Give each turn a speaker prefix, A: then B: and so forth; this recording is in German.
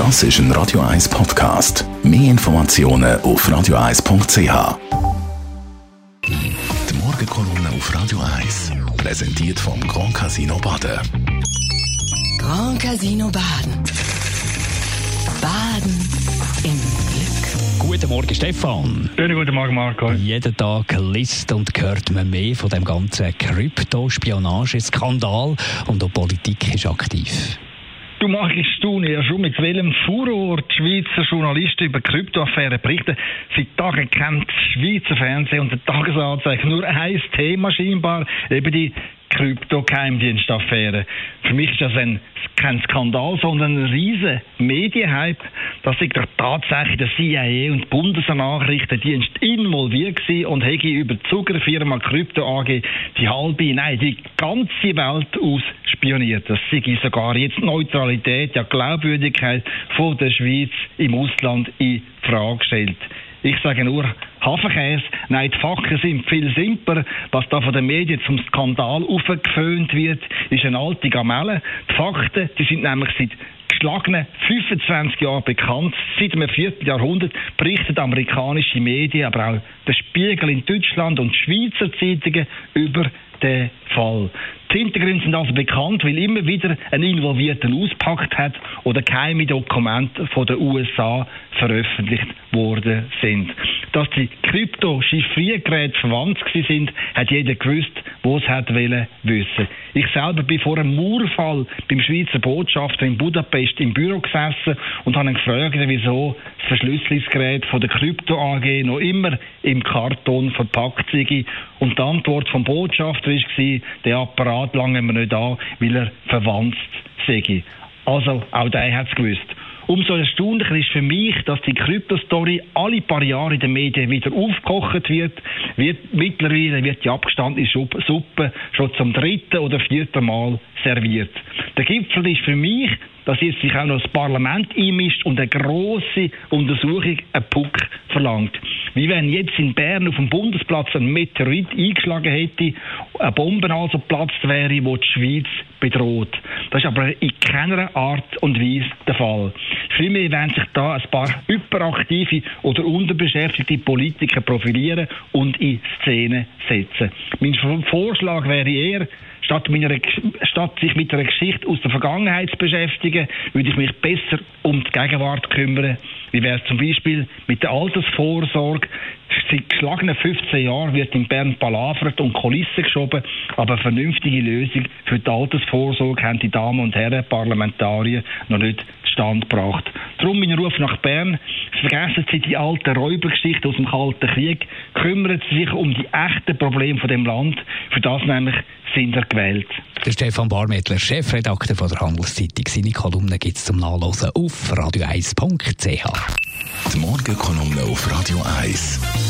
A: Das ist ein Radio 1 Podcast. Mehr Informationen auf radio1.ch. Die Morgenkolumne auf Radio 1 präsentiert vom Grand Casino Baden.
B: Grand Casino Baden. Baden im Glück.
C: Guten Morgen, Stefan.
D: Schönen guten Morgen, Marco.
C: Jeden Tag liest und hört man mehr von dem ganzen Kryptospionage-Skandal und auch die Politik ist aktiv.
D: Du machst du ja schon mit welchem Furor die Schweizer Journalisten über Kryptoaffären berichten. Seit Tagen kennt Schweizer Fernsehen und der Tagesanzeiger nur ein Thema scheinbar, eben die Krypto-Geheimdienstaffäre. Für mich ist das ein, kein Skandal, sondern ein riesen Medienhype. dass sich doch tatsächlich der CIA und Bundesnachrichtendienst involviert waren und hätte über die Zuckerfirma Krypto AG die halbe, nein, die ganze Welt ausspioniert. Das sei sogar jetzt Neutralität, ja Glaubwürdigkeit von der Schweiz im Ausland in Frage gestellt. Ich sage nur Hafenkäse. Nein, die Fakten sind viel simpler. Was da von den Medien zum Skandal aufgeföhnt wird, ist eine alte Gamelle. Die Fakten, die sind nämlich seit geschlagenen 25 Jahren bekannt. Seit dem vierten Jahrhundert berichten amerikanische Medien, aber auch der Spiegel in Deutschland und Schweizer Zeitungen über den Fall. Die Hintergründe sind also bekannt, weil immer wieder ein Involvierter auspackt hat oder geheime Dokumente von den USA veröffentlicht worden sind. Dass die Krypto-Chiffriergeräte verwandt sind, hat jeder gewusst, wo es hat wollen wissen. Ich selber bin vor einem Mauerfall beim Schweizer Botschafter in Budapest im Büro gesessen und habe ihn gefragt, wieso das Verschlüsselungsgerät von der Krypto AG noch immer im Karton verpackt sei. Und die Antwort vom Botschafter war, der Apparat lange wir nicht an, weil er verwandt sei. Also, auch der hat es gewusst. Umso erstaunlicher ist für mich, dass die Kryptostory alle paar Jahre in den Medien wieder aufgekocht wird. wird mittlerweile wird die abgestandene Suppe schon zum dritten oder vierten Mal serviert. Der Gipfel ist für mich, dass jetzt sich auch noch das Parlament einmischt und eine große Untersuchung einen Puck verlangt. Wie wenn jetzt in Bern auf dem Bundesplatz ein Meteorit eingeschlagen hätte, eine Bombe also geplatzt wäre, die die Schweiz bedroht. Das ist aber in keiner Art und Weise der Fall. Vielmehr werden sich da ein paar hyperaktive oder unterbeschäftigte Politiker profilieren und in Szene setzen. Mein Vorschlag wäre eher, statt, meiner, statt sich mit einer Geschichte aus der Vergangenheit zu beschäftigen, würde ich mich besser um die Gegenwart kümmern. Wie wäre es zum Beispiel mit der Altersvorsorge? Seit geschlagenen 15 Jahren wird in Bern palavert und Kulissen geschoben, aber eine vernünftige Lösung für die Altersvorsorge haben die Damen und Herren Parlamentarier noch nicht zustande gebracht. Darum mein Ruf nach Bern. Vergessen Sie die alten Räubergeschichten aus dem Kalten Krieg. Kümmern Sie sich um die echten Probleme von dem Land. Für das nämlich sind er gewählt.
C: Der Stefan Barmettler, Chefredakteur von der Handelszeitung. Seine Kolumne gibt es zum Nachlesen auf radio1.ch.
A: Die Morgenkolumne auf Radio 1.